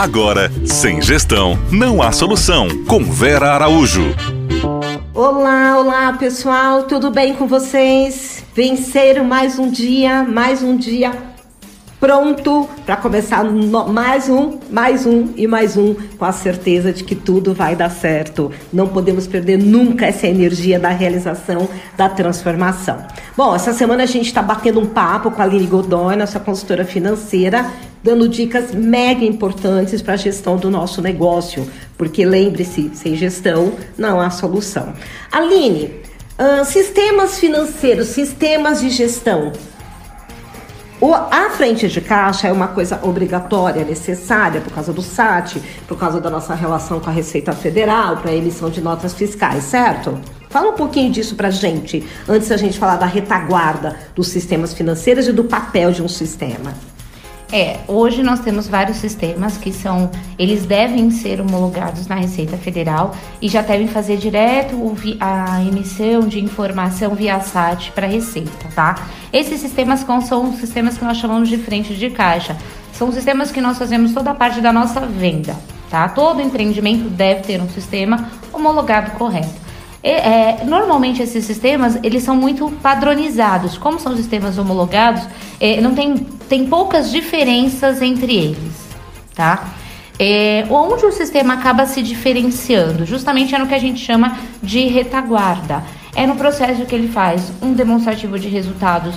Agora, sem gestão, não há solução. Com Vera Araújo. Olá, olá pessoal, tudo bem com vocês? Venceram mais um dia, mais um dia pronto para começar mais um, mais um e mais um, com a certeza de que tudo vai dar certo. Não podemos perder nunca essa energia da realização, da transformação. Bom, essa semana a gente está batendo um papo com a Aline Godoy, nossa consultora financeira, dando dicas mega importantes para a gestão do nosso negócio, porque lembre-se, sem gestão não há solução. Aline, uh, sistemas financeiros, sistemas de gestão, o, a frente de caixa é uma coisa obrigatória, necessária, por causa do SAT, por causa da nossa relação com a Receita Federal, para a emissão de notas fiscais, certo? Fala um pouquinho disso para gente, antes da gente falar da retaguarda dos sistemas financeiros e do papel de um sistema. É, hoje nós temos vários sistemas que são, eles devem ser homologados na Receita Federal e já devem fazer direto a emissão de informação via SAT para a Receita, tá? Esses sistemas são sistemas que nós chamamos de frente de caixa. São sistemas que nós fazemos toda a parte da nossa venda, tá? Todo empreendimento deve ter um sistema homologado correto. É, normalmente esses sistemas eles são muito padronizados. Como são sistemas homologados, é, não tem, tem poucas diferenças entre eles, tá? É, onde o sistema acaba se diferenciando, justamente é no que a gente chama de retaguarda. É no processo que ele faz um demonstrativo de resultados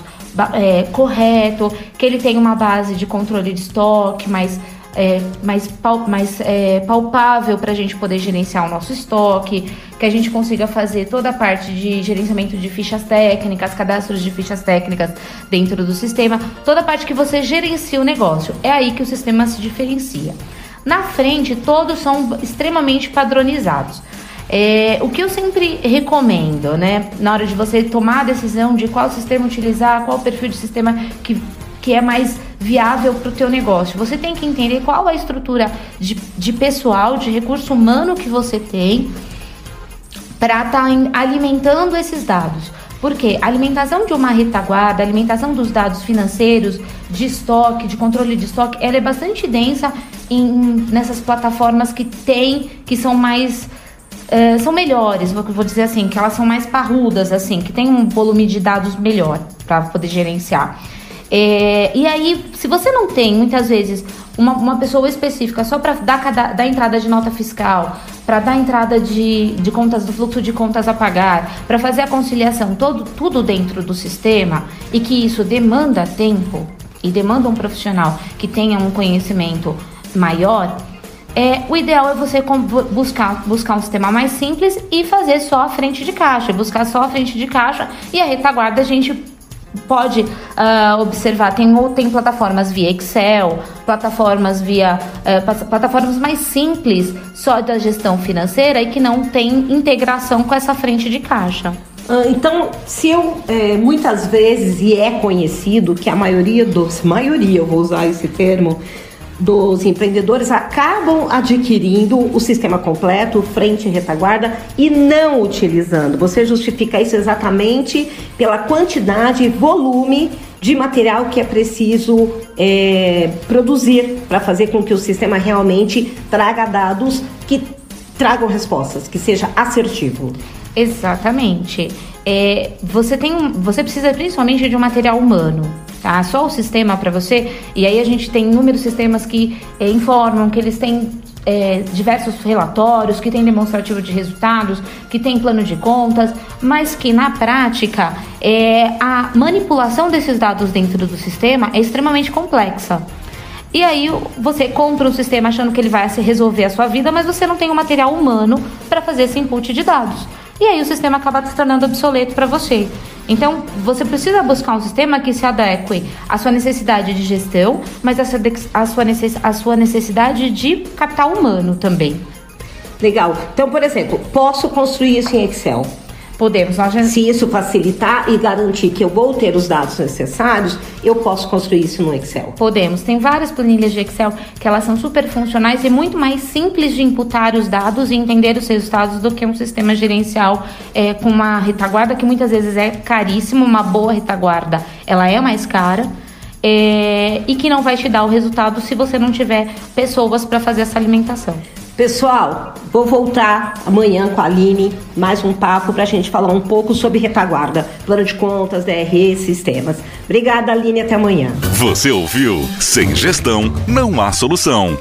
é, correto, que ele tem uma base de controle de estoque mais é, mais, pal, mais é, palpável para a gente poder gerenciar o nosso estoque, que a gente consiga fazer toda a parte de gerenciamento de fichas técnicas, cadastros de fichas técnicas dentro do sistema, toda a parte que você gerencia o negócio. É aí que o sistema se diferencia. Na frente, todos são extremamente padronizados. É, o que eu sempre recomendo, né, na hora de você tomar a decisão de qual sistema utilizar, qual perfil de sistema que que é mais viável para o teu negócio. Você tem que entender qual a estrutura de, de pessoal, de recurso humano que você tem para estar tá alimentando esses dados. Porque a alimentação de uma retaguarda, a alimentação dos dados financeiros, de estoque, de controle de estoque, ela é bastante densa em, nessas plataformas que tem, que são mais Uh, são melhores, vou, vou dizer assim, que elas são mais parrudas, assim, que tem um volume de dados melhor para poder gerenciar. É, e aí, se você não tem, muitas vezes, uma, uma pessoa específica só para dar, dar entrada de nota fiscal, para dar entrada de, de contas do fluxo de contas a pagar, para fazer a conciliação, todo, tudo dentro do sistema, e que isso demanda tempo e demanda um profissional que tenha um conhecimento maior, é, o ideal é você buscar, buscar um sistema mais simples e fazer só a frente de caixa, buscar só a frente de caixa e a retaguarda a gente pode uh, observar, tem, tem plataformas via Excel, plataformas via uh, plataformas mais simples só da gestão financeira e que não tem integração com essa frente de caixa. Ah, então, se eu é, muitas vezes, e é conhecido que a maioria dos, maioria, eu vou usar esse termo, dos empreendedores acabam adquirindo o sistema completo, frente e retaguarda, e não utilizando. Você justifica isso exatamente pela quantidade e volume de material que é preciso é, produzir para fazer com que o sistema realmente traga dados que tragam respostas, que seja assertivo. Exatamente. É, você tem, você precisa principalmente de um material humano tá? Só o sistema para você. E aí a gente tem inúmeros sistemas que é, informam que eles têm é, diversos relatórios, que tem demonstrativo de resultados, que tem plano de contas, mas que na prática é, a manipulação desses dados dentro do sistema é extremamente complexa. E aí você compra um sistema achando que ele vai resolver a sua vida, mas você não tem o um material humano para fazer esse input de dados. E aí o sistema acaba se tornando obsoleto para você. Então, você precisa buscar um sistema que se adeque à sua necessidade de gestão, mas à sua, à sua necessidade de capital humano também. Legal. Então, por exemplo, posso construir isso em Excel? Podemos. Nós já... Se isso facilitar e garantir que eu vou ter os dados necessários, eu posso construir isso no Excel. Podemos. Tem várias planilhas de Excel que elas são super funcionais e muito mais simples de imputar os dados e entender os resultados do que um sistema gerencial é, com uma retaguarda que muitas vezes é caríssimo. Uma boa retaguarda, ela é mais cara. é, e que não vai te dar o resultado se você não tiver pessoas para fazer essa alimentação. Pessoal, vou voltar amanhã com a Aline, mais um papo para a gente falar um pouco sobre retaguarda, plano de contas, DRE, sistemas. Obrigada, Aline, até amanhã. Você ouviu? Sem gestão, não há solução.